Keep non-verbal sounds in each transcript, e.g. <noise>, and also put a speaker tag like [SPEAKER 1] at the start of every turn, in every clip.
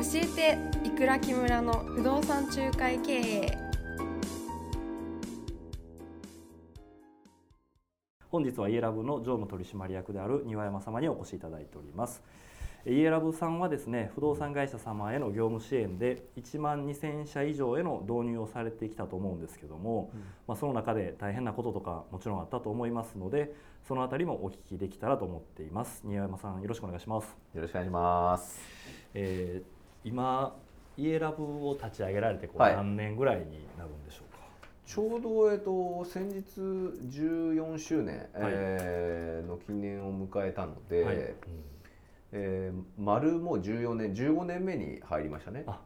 [SPEAKER 1] 教えていくら木村の不動産仲介経営。
[SPEAKER 2] 本日はイエラブの常務取締役である庭山様にお越しいただいております。イエラブさんはですね不動産会社様への業務支援で1万2000社以上への導入をされてきたと思うんですけども、うん、まあ、その中で大変なこととかもちろんあったと思いますのでそのあたりもお聞きできたらと思っています。庭山さんよろしくお願いします。
[SPEAKER 3] よろしくお願いします、
[SPEAKER 2] えー、今イエラブを立ち上げられてこう何年ぐらいになるんでしょうか、はい
[SPEAKER 3] ちょうど、えっと、先日14周年、はい、えー、の記念を迎えたので、はい。うんえー、丸もう14年15年目に入りましたね。あ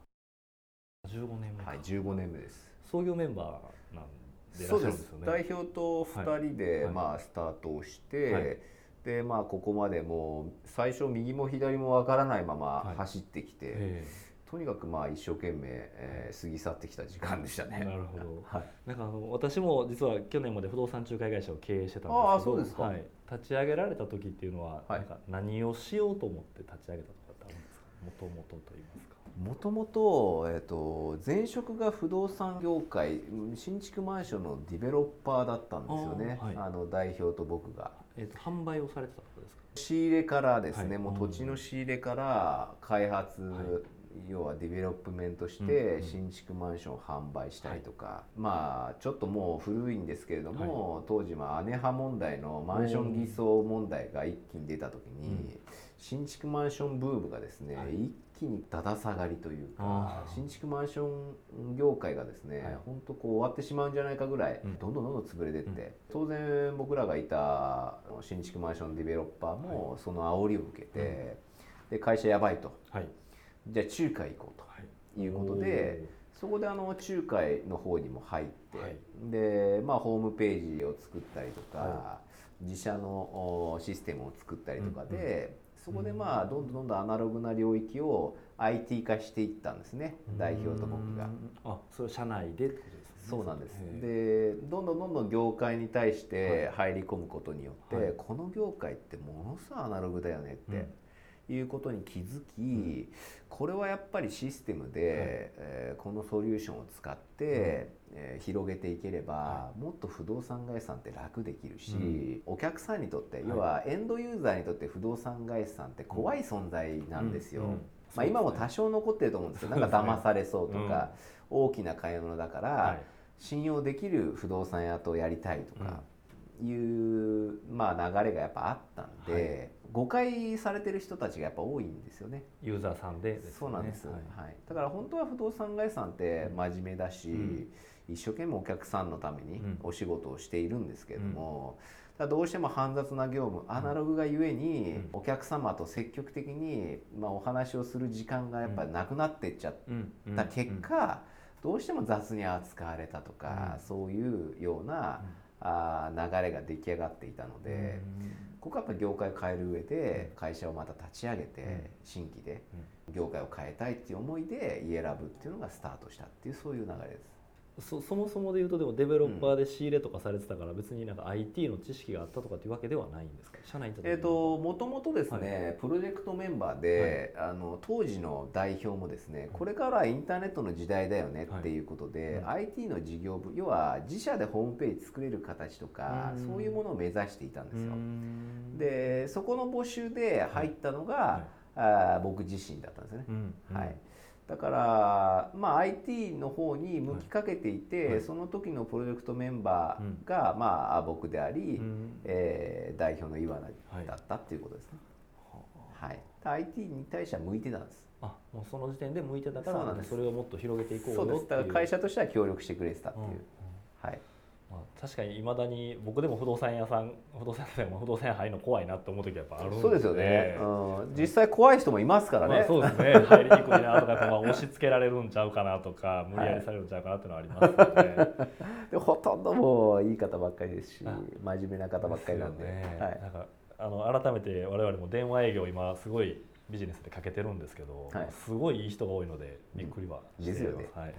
[SPEAKER 2] 15年目
[SPEAKER 3] はい15年目です。
[SPEAKER 2] 創業メンバーなん
[SPEAKER 3] でいらっしゃるんですよね。代表と2人で、はい、まあ、スタートをして、はい、でまあここまでもう最初右も左もわからないまま走ってきて、はいとにかくまあ一生懸命、えー、過ぎ去ってきた時間でしたね。
[SPEAKER 2] なるほど。<laughs> はい。なんかあの私も実は去年まで不動産仲介会社を経営してたんですけど、
[SPEAKER 3] ああそうですか。
[SPEAKER 2] はい。立ち上げられた時っていうのは、はい、なんか何をしようと思って立ち上げたとかってあるんですか？もともとと言いますか。
[SPEAKER 3] もともとえっ、ー、と前職が不動産業界新築マンションのディベロッパーだったんですよね。あはい、あの代表と僕が。
[SPEAKER 2] えっ、ー、と販売をされてたことですか？
[SPEAKER 3] 仕入れからですね、はい、もう土地の仕入れから開発、要はディベロップメントして新築マンションを販売したりとか、まあちょっともう古いんですけれども、当時は姉歯問題のマンション偽装問題が一気に出た時に、新築マンションブームがですね、一気にだだ下がりというか新築マンション業界がですね、本当こう終わってしまうんじゃないかぐらい、どんどんどんどん潰れてって、当然僕らがいた新築マンションディベロッパーもその煽りを受けて、で会社やばいと。はい。じゃあ中華行こうとい。うことで、そこであの中華の方にも入って、はい、でまあホームページを作ったりとか、はい、自社のシステムを作ったりとかで、そこでまあどんどんどんどんアナログな領域を IT 化していったんですね、代表と僕が。
[SPEAKER 2] あそれ社内で
[SPEAKER 3] そうなんです。でどんどんどんどん業界に対して入り込むことによって、はい、この業界ってものすごいアナログだよねって、いうことに気づき、うん、これはやっぱりシステムで、はい、えー、このソリューションを使って、うん、えー、広げていければ、はい、もっと不動産会社さんって楽できるし、うん、お客さんにとって、要はエンドユーザーにとって不動産会社さんって怖い存在なんですよ。まあ、今も多少残ってると思うんですけど、なんか騙されそうとか、大きな買い物だから、信用できる不動産屋とやりたいとかいう、まあ、流れがやっぱあったんで、誤解されてる人たちがやっぱ多いんですよね。
[SPEAKER 2] ユーザーさんで、ね、
[SPEAKER 3] そうなんです、はい、はい、だから本当は不動産会社さんって真面目だし、うん、一生懸命お客さんのためにお仕事をしているんですけれども、うん、どうしても煩雑な業務アナログがゆえに、お客様と積極的に、まあ、お話をする時間がやっぱりなくなっていっちゃった結果、どうしても雑に扱われたとか、そういうような、あ流れが出来上がっていたので、ここはやっぱ業界を変える上で会社をまた立ち上げて新規で業界を変えたいっていう思いでイエラブっていうのがスタートしたっていうそういう流れです。
[SPEAKER 2] そそもそもで言うとでもデベロッパーで仕入れとかされてたから別になんか IT の知識があったとかっていうわけではないんですか？社内
[SPEAKER 3] えーと、もともとですね、はい、プロジェクトメンバーで、はい、あの当時の代表もですねこれからインターネットの時代だよねっていうことで、はい、IT の事業部要は自社でホームページ作れる形とかそういうものを目指していたんですよ。でそこの募集で入ったのが、はい、あ僕自身だったんですね。うん。うん、はいだから、まあ、IT の方に向きかけていて、はい、その時のプロジェクトメンバーが、うん、まあ、僕であり、うん、えー、代表の岩名だったっていうことですね。はい、はい、IT に対しては向いてたんです。
[SPEAKER 2] あもうその時点で向いてたからそれをもっと広げていこう
[SPEAKER 3] そうです。だから会社としては協力してくれてたっていう、うん、はい
[SPEAKER 2] まあ、確かにいまだに僕でも不動産屋さん不動産屋さんも不動産屋入るの怖いなって思う時はやっぱあるんで。
[SPEAKER 3] そうですよね、うん、実際怖い人もいますからね、まあ、
[SPEAKER 2] そうですね。入りにくいなとか、まあ、押し付けられるんちゃうかなとか無理やりされるんちゃうかなっていうのはありますの <laughs> ではい、
[SPEAKER 3] でほとんどもういい方ばっかりですし真面目な方ばっかりなんで、ね、はい、なんか
[SPEAKER 2] あの改めて我々も電話営業今すごいビジネスでかけてるんですけど、はい、すごいいい人が多いのでびっくりは
[SPEAKER 3] してます、うん、ですよね、はい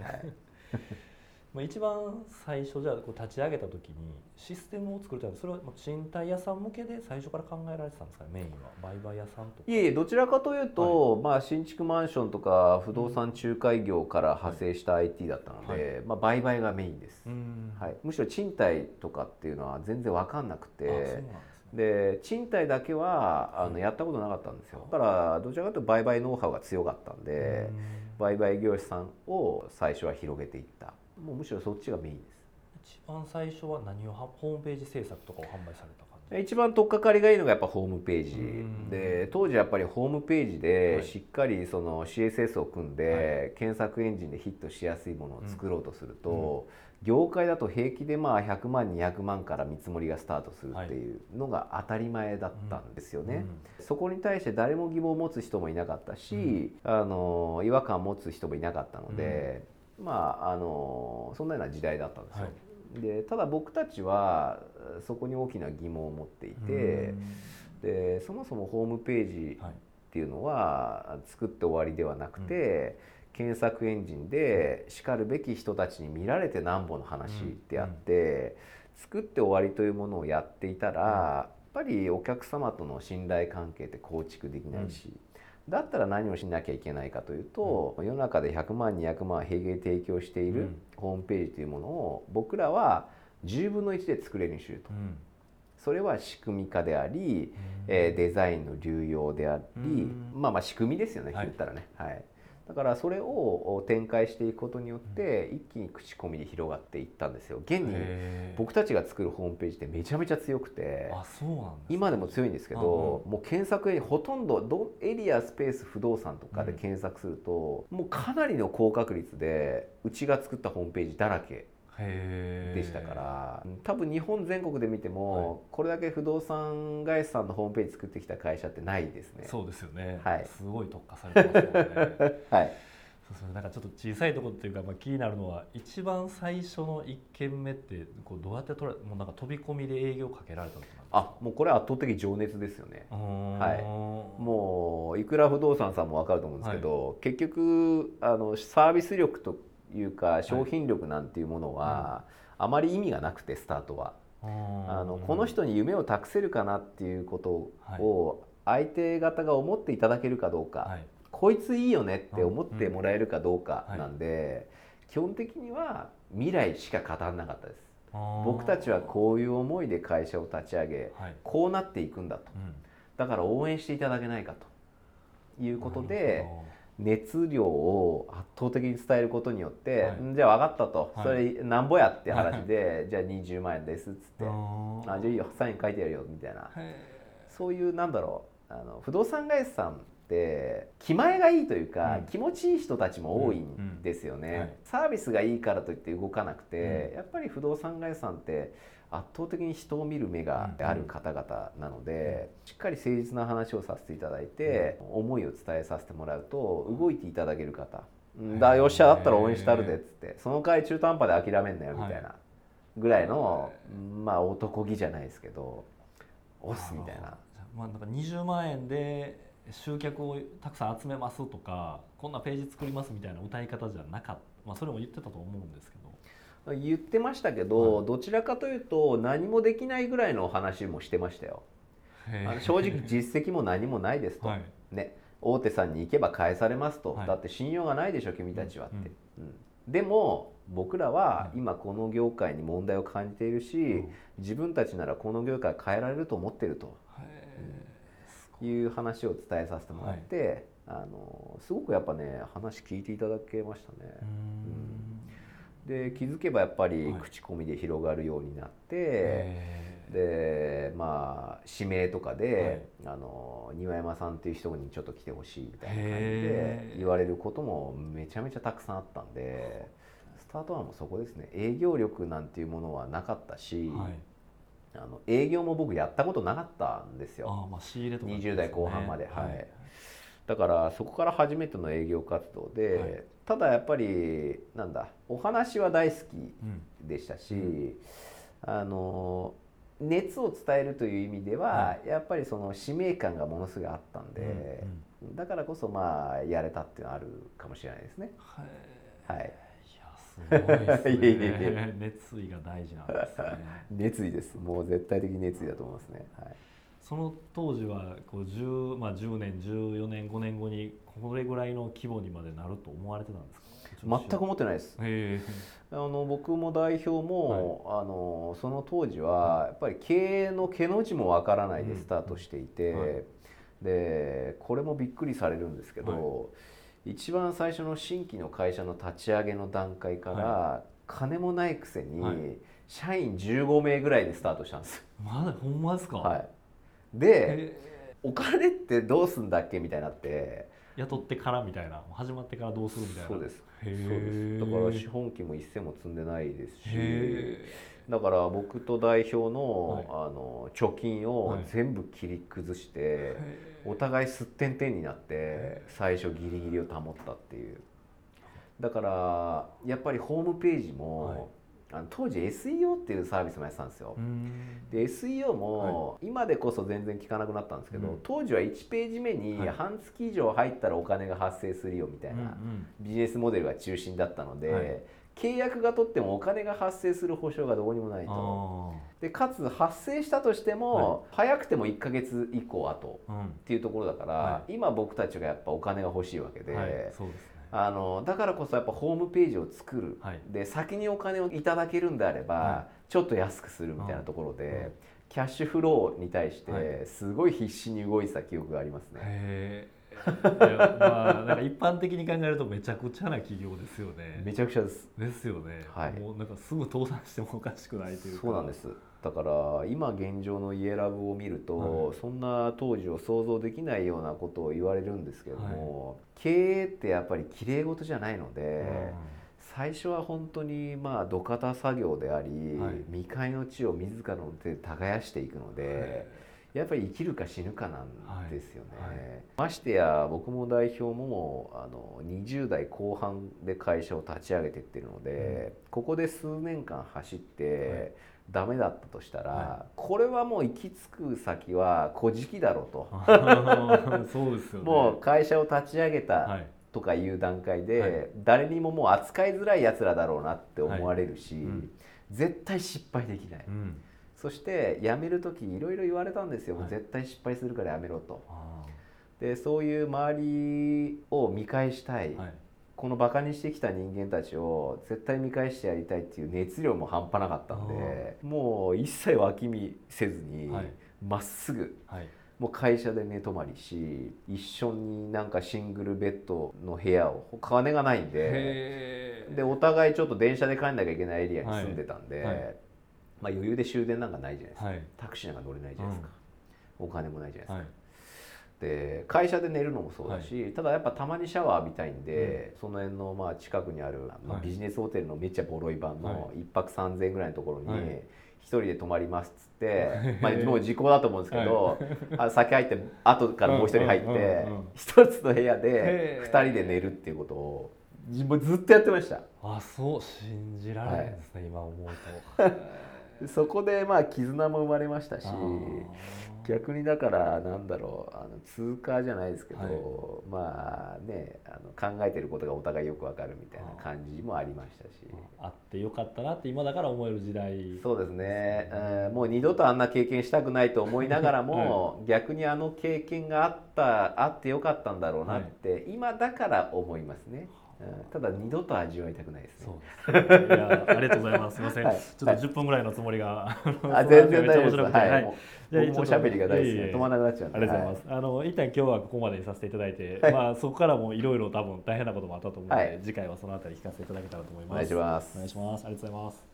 [SPEAKER 2] まあ一番最初じゃあこう立ち上げた時にシステムを作るためにそれは賃貸屋さん向けで最初から考えられてたんですかねメインは？売買屋さんとか？
[SPEAKER 3] いえいえどちらかというと、まあ、新築マンションとか不動産仲介業から派生した IT だったので、まあ、売買がメインです、
[SPEAKER 2] うん。
[SPEAKER 3] はい、むしろ賃貸とかっていうのは全然分かんなくて
[SPEAKER 2] ですね。
[SPEAKER 3] で賃貸だけはあのやったことなかったんですよ。だからどちらかというと売買ノウハウが強かったんで売買業者さんを最初は広げていった。もうむしろそっちがメインです。
[SPEAKER 2] 一番最初は何をホームページ制作とかを販売されたか。
[SPEAKER 3] 一番取っかかりがいいのがやっぱホームページ
[SPEAKER 2] うん。
[SPEAKER 3] で当時やっぱりホームページ
[SPEAKER 2] は
[SPEAKER 3] で
[SPEAKER 2] い。
[SPEAKER 3] しっかりその CSS を組んで
[SPEAKER 2] は
[SPEAKER 3] 検索エンジンでヒットしやすいものを作ろうとすると業界だと平気でまあ100万200万から見積もりがスタートするっていうのが当たり前だったんですよね。そこに対して誰も疑問を持つ人もいなかったし、あの違和感を持つ人もいなかったので、まああのそんなような時代だったんですよ。
[SPEAKER 2] はい
[SPEAKER 3] でただ僕たちはそこに大きな疑問を持っていて、でそもそもホームページ
[SPEAKER 2] はい
[SPEAKER 3] っていうのは作って終わりではなくて、検索エンジンでしかるべき人たちに見られてなんぼの話であって、作って終わりというものをやっていたら、やっぱりお客様との信頼関係って構築できないし、だったら何をしなきゃいけないかというと、世の中で100万200万平芸提供している
[SPEAKER 2] うん。
[SPEAKER 3] ホームページというものを僕らは10分の1で作れるようにすると。
[SPEAKER 2] うん。
[SPEAKER 3] それは仕組み化であり、えーデザインの流用であり、
[SPEAKER 2] うん。
[SPEAKER 3] まあまあ仕組みですよね、
[SPEAKER 2] はい。
[SPEAKER 3] 言ったらね、はい、だからそれを展開していくことによって一気に口コミで広がっていったんですよ。現に僕たちが作るホームページってめちゃめちゃ強くて今でも強いんですけど、もう検索にほとんどどエリアスペース不動産とかで検索すると、もうかなりの高確率でうちが作ったホームページだらけでしたから多分日本全国で見ても、これだけ不動産会社さんのホームページ作ってきた会社ってないですね。
[SPEAKER 2] そうですよね、
[SPEAKER 3] はい。
[SPEAKER 2] すごい特化されてますよね。<laughs>
[SPEAKER 3] はい、
[SPEAKER 2] そうそうなんかちょっと小さいところっていうか、まあ、気になるのは一番最初の1件目ってこうどうやって取らもうなんか飛び込みで営業かけられたのか
[SPEAKER 3] あもうこれ圧倒的情熱ですよね。
[SPEAKER 2] な
[SPEAKER 3] はい
[SPEAKER 2] も
[SPEAKER 3] もういくら不動産さんも分かると思うんですけど、結局あのサービス力というか商品力なんていうものは、あまり意味がなくてスタートは。あのこの人に夢を託せるかなっていうことを相手方が思っていただけるかどうか、
[SPEAKER 2] はい。
[SPEAKER 3] こいついいよねって思ってもらえるかどうかなんで、基本的には未来しか語らなかったです。僕たちはこういう思いで会社を立ち上げ
[SPEAKER 2] はい。
[SPEAKER 3] こうなっていくんだと。
[SPEAKER 2] うん。
[SPEAKER 3] だから応援していただけないかということ
[SPEAKER 2] な
[SPEAKER 3] で
[SPEAKER 2] る
[SPEAKER 3] 熱量を圧倒的に伝えることによって、
[SPEAKER 2] はい。
[SPEAKER 3] んじゃあ分かったと、
[SPEAKER 2] はい。
[SPEAKER 3] それなんぼやって話で、じゃあ20万円ですっつって、あじゃあいいよ。サイン書いてやるよみたいな。
[SPEAKER 2] へ
[SPEAKER 3] そういうなんだろう。あの不動産会社さんって気前がいいというか、
[SPEAKER 2] うん。
[SPEAKER 3] 気持ちいい人たちも多いんですよね、
[SPEAKER 2] うん。うんはい。
[SPEAKER 3] サービスがいいからといって動かなくて、
[SPEAKER 2] う
[SPEAKER 3] やっぱり不動産会社さんって圧倒的に人を見る目がある方々なので、しっかり誠実な話をさせていただいて、思いを伝えさせてもらうと動いていただける方「うんだよっしゃだったら応援してあるで」っつって。その代わり中途半端で諦めんなよみたいなぐらいの、まあ男気じゃないですけど押すみたいな。
[SPEAKER 2] まあなんか20万円で集客をたくさん集めますとかこんなページ作りますみたいな歌い方じゃなかった、まあ、それも言ってたと思うんですけど。
[SPEAKER 3] 言ってましたけど、
[SPEAKER 2] はい。
[SPEAKER 3] どちらかというと何もできないぐらいの話もしてましたよ。あの正直実績も何もないですと、
[SPEAKER 2] はい。
[SPEAKER 3] ね、大手さんに行けば返されますと、
[SPEAKER 2] はい。
[SPEAKER 3] だって信用がないでしょ君たちはって、
[SPEAKER 2] うん
[SPEAKER 3] うん。でも僕らは
[SPEAKER 2] うん
[SPEAKER 3] 今この業界に問題を感じているし、
[SPEAKER 2] うん。
[SPEAKER 3] 自分たちならこの業界変えられると思ってるという話を伝えさせてもらって、あのすごくやっぱね話聞いていただけましたね。で気づけばやっぱり
[SPEAKER 2] はい。
[SPEAKER 3] 口コミで広がるようになって、
[SPEAKER 2] へ
[SPEAKER 3] でまあ指名とかで、あの庭山さんっていう人にちょっと来てほしいみたいな感じで言われることもめちゃめちゃたくさんあったんでスタートはもうそこですね。営業力なんていうものはなかったし、
[SPEAKER 2] ーはい
[SPEAKER 3] あの営業も僕やったことなかったんですよ。
[SPEAKER 2] あーまあ仕入れとか
[SPEAKER 3] 20代後半まで。
[SPEAKER 2] は
[SPEAKER 3] はい。いだからそこから初めての営業活動で、
[SPEAKER 2] はい。
[SPEAKER 3] ただやっぱりなんだお話は大好き
[SPEAKER 2] うん。
[SPEAKER 3] でしたし、あの熱を伝えるという意味では、
[SPEAKER 2] は
[SPEAKER 3] やっぱりその使命感がものすごいあったんで、だからこそまあやれたっていうのはあるかもしれないですね。
[SPEAKER 2] はい
[SPEAKER 3] はい、
[SPEAKER 2] すすごいですね。
[SPEAKER 3] いえいえいえ
[SPEAKER 2] 熱意が大事なんですね。
[SPEAKER 3] 熱意です。もう絶対的に熱意だと思いますね、はい、
[SPEAKER 2] その当時はこう 10,、まあ、10年14年5年後にこれぐらいの規模にまでなると思われてたんですか？
[SPEAKER 3] 全く思ってないです。
[SPEAKER 2] へ
[SPEAKER 3] あの僕も代表も、あのその当時はやっぱり経営の毛の字もわからないでスタートしていて、
[SPEAKER 2] うんはい。
[SPEAKER 3] でこれもびっくりされるんですけど、一番最初の新規の会社の立ち上げの段階から、金もないくせに、
[SPEAKER 2] はい。
[SPEAKER 3] 社員15名ぐらいでスタートしたんです。
[SPEAKER 2] まだほんまですか、
[SPEAKER 3] はい、で
[SPEAKER 2] へ
[SPEAKER 3] お金ってどうすんだっけみたいになって
[SPEAKER 2] ー雇ってからみたいな始まってからどうするみたいな。
[SPEAKER 3] そうです。
[SPEAKER 2] へ
[SPEAKER 3] そう
[SPEAKER 2] ー
[SPEAKER 3] です。だから資本金も一銭も積んでないですし
[SPEAKER 2] へ
[SPEAKER 3] だから僕と代表の,、
[SPEAKER 2] はい。
[SPEAKER 3] あの貯金を
[SPEAKER 2] はい。
[SPEAKER 3] 全部切り崩して、
[SPEAKER 2] え
[SPEAKER 3] お互いすってんてんになって最初ギリギリを保ったっていう。だからやっぱりホームページも、あの当時 SEO っていうサービスもやってたんですよ、
[SPEAKER 2] うん。
[SPEAKER 3] で SEO も今でこそ全然聞かなくなったんですけど、
[SPEAKER 2] うん。
[SPEAKER 3] 当時は1ページ目に
[SPEAKER 2] はい。
[SPEAKER 3] 半月以上入ったらお金が発生するよみたいな、ビジネスモデルが中心だったので、
[SPEAKER 2] はい。
[SPEAKER 3] 契約が取ってもお金が発生する保証がどうにもないと。
[SPEAKER 2] あ
[SPEAKER 3] でかつ発生したとしても、早くても1ヶ月以降後っていうところだから、
[SPEAKER 2] は
[SPEAKER 3] 今僕たちがやっぱお金が欲しいわけで、
[SPEAKER 2] はい。そうですね
[SPEAKER 3] あのだからこそやっぱホームページを作る、
[SPEAKER 2] はい。
[SPEAKER 3] で先にお金をいただけるんであれば、
[SPEAKER 2] は
[SPEAKER 3] ちょっと安くするみたいなところで、
[SPEAKER 2] うん。
[SPEAKER 3] キャッシュフローに対し
[SPEAKER 2] はい。
[SPEAKER 3] てすごい必死に動いてた記憶がありますね。<laughs>
[SPEAKER 2] まあなんか一般的に考えるとめちゃくちゃな企業ですよね。
[SPEAKER 3] めちゃくちゃです。
[SPEAKER 2] ですよね、
[SPEAKER 3] はい。
[SPEAKER 2] もうなんかすぐ倒産してもおかしくないというか。
[SPEAKER 3] そうなんですだから今現状のイエラブを見ると、
[SPEAKER 2] はい。
[SPEAKER 3] そんな当時を想像できないようなことを言われるんですけれども、経営ってやっぱり綺麗事じゃないので、最初は本当にまあ土方作業であり、
[SPEAKER 2] はい。
[SPEAKER 3] 未開の地を自らの手で耕していくので、やっぱり生きるか死ぬかなんですよね、
[SPEAKER 2] はい。はい。
[SPEAKER 3] ましてや僕も代表もあの20代後半で会社を立ち上げていってるので、ここで数年間走って、ダメだったとしたら、
[SPEAKER 2] は
[SPEAKER 3] これはもう行き着く先は「古事記」だろうと、<laughs>
[SPEAKER 2] そうですよね。
[SPEAKER 3] もう会社を立ち上げた、
[SPEAKER 2] はい。
[SPEAKER 3] とかいう段階で、
[SPEAKER 2] はい。
[SPEAKER 3] 誰にももう扱いづらいやつらだろうなって思われるし、
[SPEAKER 2] はいうん。
[SPEAKER 3] 絶対失敗できない、
[SPEAKER 2] うん。
[SPEAKER 3] そして辞める時いろいろ言われたんですよ、
[SPEAKER 2] はい。
[SPEAKER 3] 絶対失敗するから辞めろと。
[SPEAKER 2] あ
[SPEAKER 3] でそういう周りを見返したいこのバカにしてきた人間たちを絶対見返してやりたいっていう熱量も半端なかったんでもう一切脇見せずに
[SPEAKER 2] はい。
[SPEAKER 3] ま、っすぐ
[SPEAKER 2] はい。
[SPEAKER 3] もう会社で寝泊まりし一緒になんかシングルベッドの部屋を金がないんで
[SPEAKER 2] へ
[SPEAKER 3] でお互いちょっと電車で帰んなきゃいけないエリアに住んでたんで、
[SPEAKER 2] はい。はい
[SPEAKER 3] まあ、余裕で終電なんかないじゃないですか、
[SPEAKER 2] はい。
[SPEAKER 3] タクシーなんか乗れないじゃないですか、お金もないじゃないですか、
[SPEAKER 2] はい
[SPEAKER 3] で会社で寝るのもそうだし、ただやっぱたまにシャワー浴びたいんで、その辺のまあ近くにある、まあ、
[SPEAKER 2] はい
[SPEAKER 3] ビジネスホテルのめっちゃボロい版の
[SPEAKER 2] は
[SPEAKER 3] 1泊3000円ぐらいのところに、
[SPEAKER 2] はい。
[SPEAKER 3] 一人で泊まりますっつって、<laughs> まあ、もう時効だと思うんですけど、あ先入って後からもう一人入って
[SPEAKER 2] うんうんうんうん。
[SPEAKER 3] 一つの部屋
[SPEAKER 2] へ
[SPEAKER 3] で
[SPEAKER 2] ー
[SPEAKER 3] 二人で寝るっていうことをずっとやってました。
[SPEAKER 2] あそう信じられないですね、今思うと <laughs>
[SPEAKER 3] そこでまあ絆も生まれましたし逆にだからなんだろうあの通過じゃないですけど、
[SPEAKER 2] はい。
[SPEAKER 3] まあねあの考えてることがお互いよくわかるみたいな感じもありましたし。
[SPEAKER 2] あってよかったなって今だから思える時代。
[SPEAKER 3] そうですね、えーもう二度とあんな経験したくないと思いながらも、<laughs> 逆にあの経験があったあってよかったんだろうなって、今だから思いますね、うんただ二度と味わいたくないですね。
[SPEAKER 2] そうです。ねいやありがとうございます。すみません、
[SPEAKER 3] はい。
[SPEAKER 2] ちょっと10分ぐらいのつもりが、
[SPEAKER 3] あ全然大丈夫です。<laughs>
[SPEAKER 2] はい。
[SPEAKER 3] はい。
[SPEAKER 2] じゃあ
[SPEAKER 3] 僕もおしゃべりが大好き止まらなくなっちゃう
[SPEAKER 2] ありがとうございます。あの一旦今日はここまでにさせていただいて、
[SPEAKER 3] はい。
[SPEAKER 2] まあそこからもいろいろ多分大変なこともあったと思うので、
[SPEAKER 3] はい。
[SPEAKER 2] 次回はそのあたり聞かせていただけたらと思います。
[SPEAKER 3] お願いします。
[SPEAKER 2] お願いします。ありがとうございます。